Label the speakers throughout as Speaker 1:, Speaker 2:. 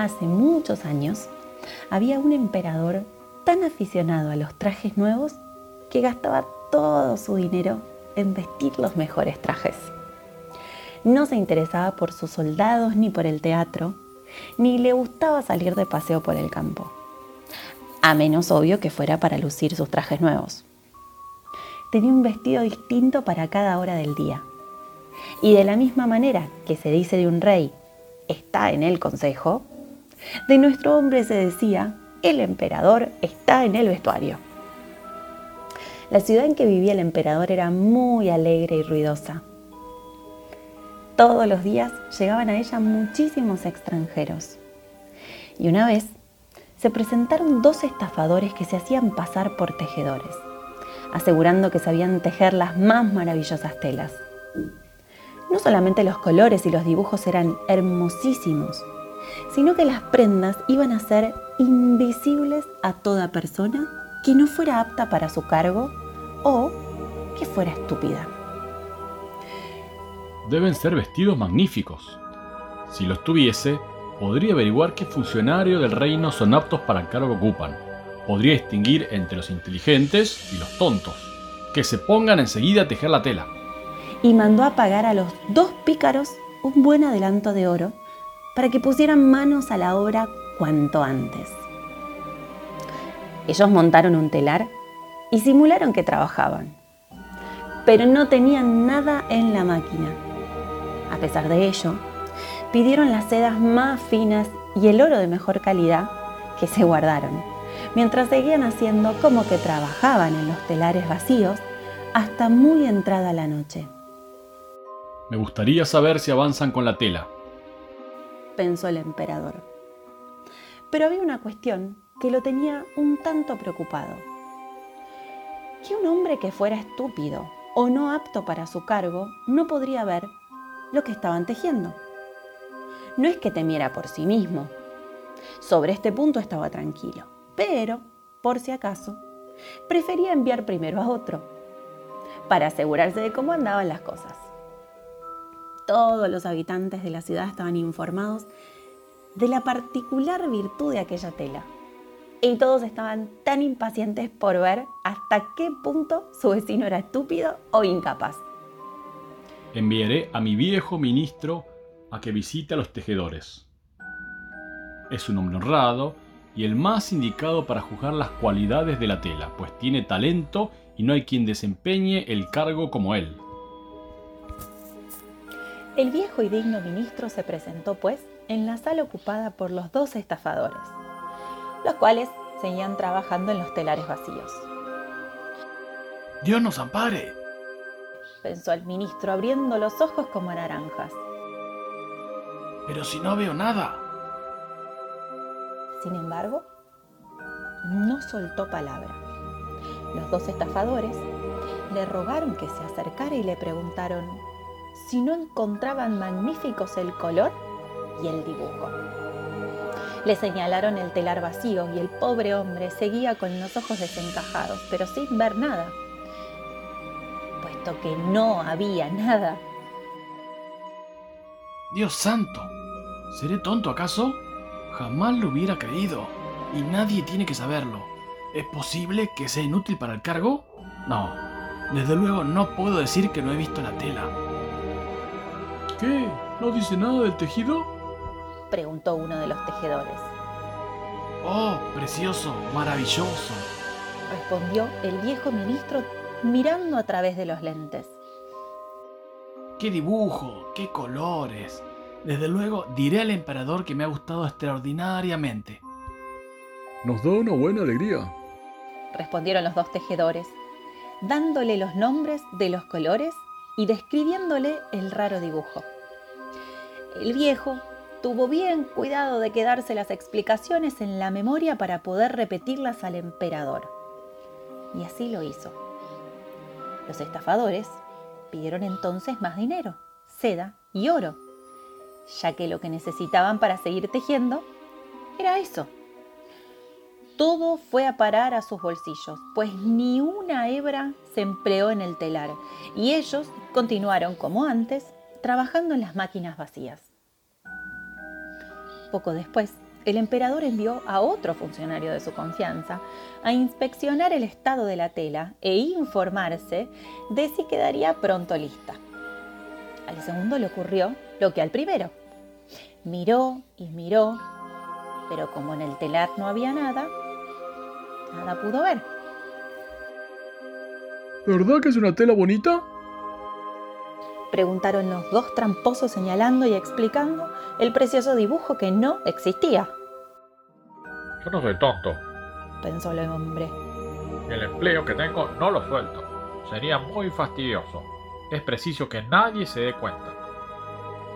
Speaker 1: Hace muchos años había un emperador tan aficionado a los trajes nuevos que gastaba todo su dinero en vestir los mejores trajes. No se interesaba por sus soldados ni por el teatro, ni le gustaba salir de paseo por el campo, a menos obvio que fuera para lucir sus trajes nuevos. Tenía un vestido distinto para cada hora del día. Y de la misma manera que se dice de un rey, está en el consejo, de nuestro hombre se decía, el emperador está en el vestuario. La ciudad en que vivía el emperador era muy alegre y ruidosa. Todos los días llegaban a ella muchísimos extranjeros. Y una vez se presentaron dos estafadores que se hacían pasar por tejedores, asegurando que sabían tejer las más maravillosas telas. No solamente los colores y los dibujos eran hermosísimos, sino que las prendas iban a ser invisibles a toda persona que no fuera apta para su cargo o que fuera estúpida.
Speaker 2: Deben ser vestidos magníficos. Si los tuviese, podría averiguar qué funcionario del reino son aptos para el cargo que ocupan. Podría distinguir entre los inteligentes y los tontos. Que se pongan enseguida a tejer la tela.
Speaker 1: Y mandó a pagar a los dos pícaros un buen adelanto de oro para que pusieran manos a la obra cuanto antes. Ellos montaron un telar y simularon que trabajaban, pero no tenían nada en la máquina. A pesar de ello, pidieron las sedas más finas y el oro de mejor calidad que se guardaron, mientras seguían haciendo como que trabajaban en los telares vacíos hasta muy entrada la noche.
Speaker 2: Me gustaría saber si avanzan con la tela,
Speaker 1: pensó el emperador. Pero había una cuestión que lo tenía un tanto preocupado que un hombre que fuera estúpido o no apto para su cargo no podría ver lo que estaban tejiendo. No es que temiera por sí mismo. Sobre este punto estaba tranquilo, pero, por si acaso, prefería enviar primero a otro, para asegurarse de cómo andaban las cosas. Todos los habitantes de la ciudad estaban informados de la particular virtud de aquella tela y todos estaban tan impacientes por ver hasta qué punto su vecino era estúpido o incapaz.
Speaker 2: Enviaré a mi viejo ministro a que visite a los tejedores. Es un hombre honrado y el más indicado para juzgar las cualidades de la tela, pues tiene talento y no hay quien desempeñe el cargo como él.
Speaker 1: El viejo y digno ministro se presentó, pues, en la sala ocupada por los dos estafadores los cuales seguían trabajando en los telares vacíos.
Speaker 2: Dios nos ampare,
Speaker 1: pensó el ministro abriendo los ojos como naranjas.
Speaker 2: Pero si no veo nada.
Speaker 1: Sin embargo, no soltó palabra. Los dos estafadores le rogaron que se acercara y le preguntaron si no encontraban magníficos el color y el dibujo. Le señalaron el telar vacío y el pobre hombre seguía con los ojos desencajados, pero sin ver nada, puesto que no había nada.
Speaker 2: Dios santo, ¿seré tonto acaso? Jamás lo hubiera creído, y nadie tiene que saberlo. ¿Es posible que sea inútil para el cargo? No, desde luego no puedo decir que no he visto la tela. ¿Qué? ¿No dice nada del tejido?
Speaker 1: preguntó uno de los tejedores.
Speaker 2: Oh, precioso, maravilloso,
Speaker 1: respondió el viejo ministro mirando a través de los lentes.
Speaker 2: ¡Qué dibujo! ¡Qué colores! Desde luego diré al emperador que me ha gustado extraordinariamente.
Speaker 3: Nos da una buena alegría,
Speaker 1: respondieron los dos tejedores, dándole los nombres de los colores y describiéndole el raro dibujo. El viejo tuvo bien cuidado de quedarse las explicaciones en la memoria para poder repetirlas al emperador. Y así lo hizo. Los estafadores pidieron entonces más dinero, seda y oro, ya que lo que necesitaban para seguir tejiendo era eso. Todo fue a parar a sus bolsillos, pues ni una hebra se empleó en el telar, y ellos continuaron como antes, trabajando en las máquinas vacías. Poco después, el emperador envió a otro funcionario de su confianza a inspeccionar el estado de la tela e informarse de si quedaría pronto lista. Al segundo le ocurrió lo que al primero. Miró y miró, pero como en el telar no había nada, nada pudo ver.
Speaker 3: ¿Verdad que es una tela bonita?
Speaker 1: Preguntaron los dos tramposos señalando y explicando el precioso dibujo que no existía.
Speaker 4: Yo no soy tonto.
Speaker 1: Pensó el hombre.
Speaker 4: El empleo que tengo no lo suelto. Sería muy fastidioso. Es preciso que nadie se dé cuenta.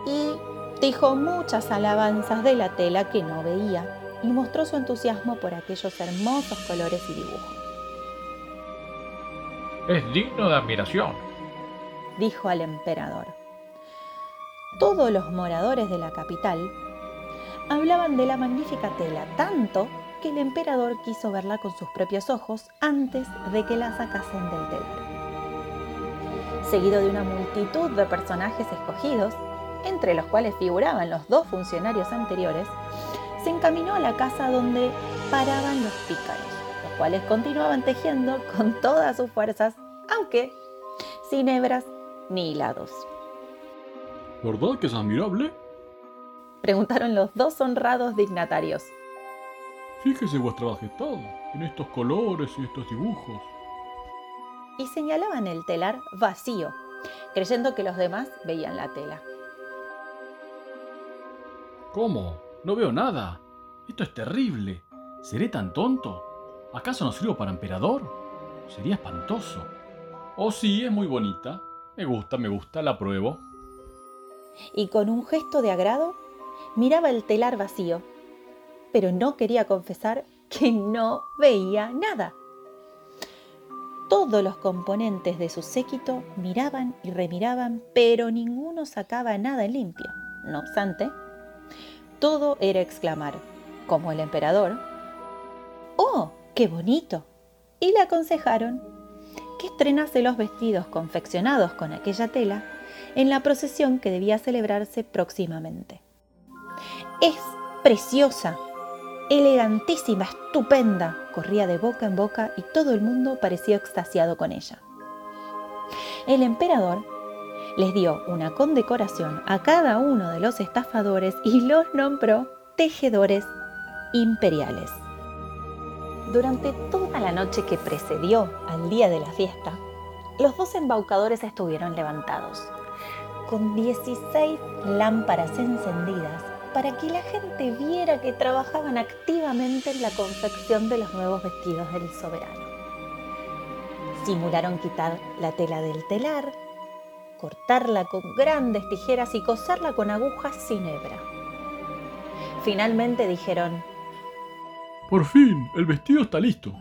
Speaker 1: Y dijo muchas alabanzas de la tela que no veía y mostró su entusiasmo por aquellos hermosos colores y dibujos.
Speaker 4: Es digno de admiración,
Speaker 1: dijo al emperador. Todos los moradores de la capital hablaban de la magnífica tela tanto que el emperador quiso verla con sus propios ojos antes de que la sacasen del telar. Seguido de una multitud de personajes escogidos, entre los cuales figuraban los dos funcionarios anteriores, se encaminó a la casa donde paraban los pícaros, los cuales continuaban tejiendo con todas sus fuerzas, aunque sin hebras ni hilados.
Speaker 3: ¿Verdad que es admirable?
Speaker 1: Preguntaron los dos honrados dignatarios.
Speaker 3: Fíjese, vuestra majestad, en estos colores y estos dibujos.
Speaker 1: Y señalaban el telar vacío, creyendo que los demás veían la tela.
Speaker 2: ¿Cómo? No veo nada. Esto es terrible. ¿Seré tan tonto? ¿Acaso no sirvo para emperador? Sería espantoso. Oh, sí, es muy bonita. Me gusta, me gusta, la pruebo.
Speaker 1: Y con un gesto de agrado, miraba el telar vacío, pero no quería confesar que no veía nada. Todos los componentes de su séquito miraban y remiraban, pero ninguno sacaba nada limpio. No obstante, todo era exclamar, como el emperador, ¡Oh, qué bonito! Y le aconsejaron que estrenase los vestidos confeccionados con aquella tela en la procesión que debía celebrarse próximamente. Es preciosa, elegantísima, estupenda, corría de boca en boca y todo el mundo parecía extasiado con ella. El emperador les dio una condecoración a cada uno de los estafadores y los nombró tejedores imperiales. Durante toda la noche que precedió al día de la fiesta, los dos embaucadores estuvieron levantados, con 16 lámparas encendidas para que la gente viera que trabajaban activamente en la confección de los nuevos vestidos del soberano. Simularon quitar la tela del telar, cortarla con grandes tijeras y coserla con agujas sin hebra. Finalmente dijeron,
Speaker 3: Por fin, el vestido está listo.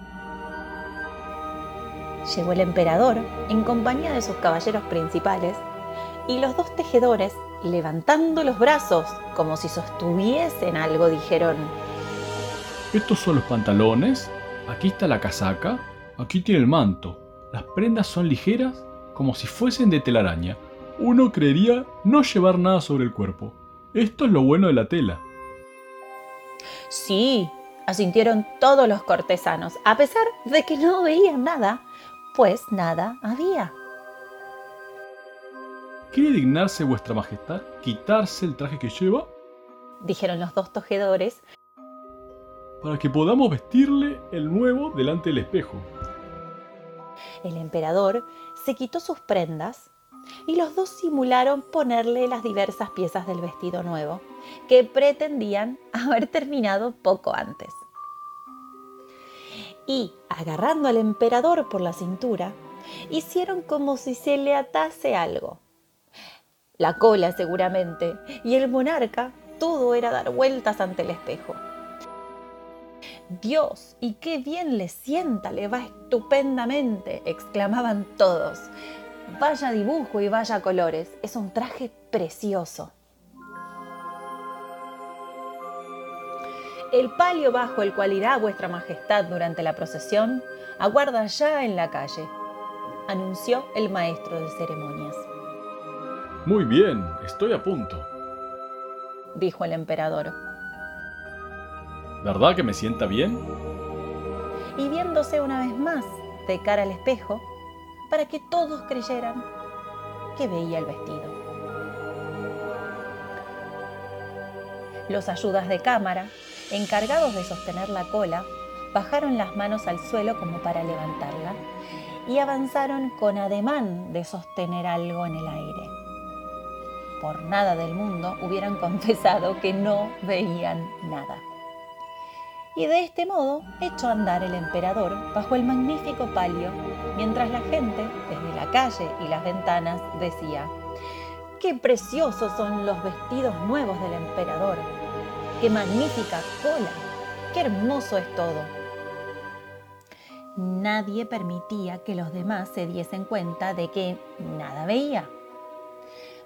Speaker 1: Llegó el emperador en compañía de sus caballeros principales y los dos tejedores, levantando los brazos como si sostuviesen algo, dijeron,
Speaker 2: Estos son los pantalones, aquí está la casaca, aquí tiene el manto. Las prendas son ligeras como si fuesen de telaraña. Uno creería no llevar nada sobre el cuerpo. Esto es lo bueno de la tela.
Speaker 1: Sí, asintieron todos los cortesanos, a pesar de que no veían nada, pues nada había.
Speaker 2: ¿Quiere dignarse vuestra majestad quitarse el traje que lleva?
Speaker 1: Dijeron los dos tejedores,
Speaker 2: para que podamos vestirle el nuevo delante del espejo.
Speaker 1: El emperador se quitó sus prendas y los dos simularon ponerle las diversas piezas del vestido nuevo, que pretendían haber terminado poco antes. Y, agarrando al emperador por la cintura, hicieron como si se le atase algo. La cola seguramente, y el monarca todo era dar vueltas ante el espejo. Dios, y qué bien le sienta, le va estupendamente, exclamaban todos. Vaya dibujo y vaya colores, es un traje precioso. El palio bajo el cual irá vuestra majestad durante la procesión aguarda ya en la calle, anunció el maestro de ceremonias.
Speaker 2: Muy bien, estoy a punto,
Speaker 1: dijo el emperador.
Speaker 3: ¿Verdad que me sienta bien?
Speaker 1: Y viéndose una vez más de cara al espejo, para que todos creyeran que veía el vestido. Los ayudas de cámara, encargados de sostener la cola, bajaron las manos al suelo como para levantarla y avanzaron con ademán de sostener algo en el aire. Por nada del mundo hubieran confesado que no veían nada. Y de este modo echó a andar el emperador bajo el magnífico palio, mientras la gente, desde la calle y las ventanas, decía, ¡Qué preciosos son los vestidos nuevos del emperador! ¡Qué magnífica cola! ¡Qué hermoso es todo! Nadie permitía que los demás se diesen cuenta de que nada veía,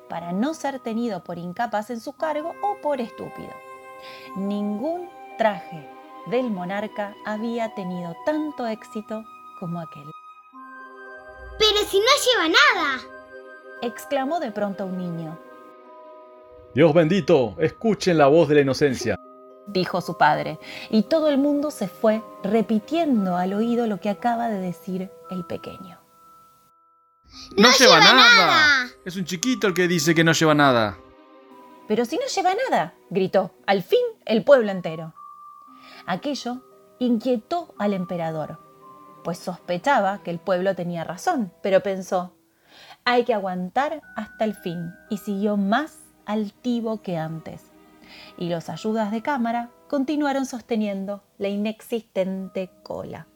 Speaker 1: para no ser tenido por incapaz en su cargo o por estúpido. Ningún traje del monarca había tenido tanto éxito como aquel.
Speaker 5: Pero si no lleva nada.
Speaker 1: exclamó de pronto un niño.
Speaker 3: Dios bendito, escuchen la voz de la inocencia.
Speaker 1: dijo su padre, y todo el mundo se fue repitiendo al oído lo que acaba de decir el pequeño.
Speaker 5: ¡No, lleva, nada!
Speaker 2: Es un chiquito el que dice que no lleva nada.
Speaker 1: Pero si no lleva nada, gritó, al fin el pueblo entero. Aquello inquietó al emperador, pues sospechaba que el pueblo tenía razón, pero pensó, hay que aguantar hasta el fin, y siguió más altivo que antes. Y los ayudas de cámara continuaron sosteniendo la inexistente cola.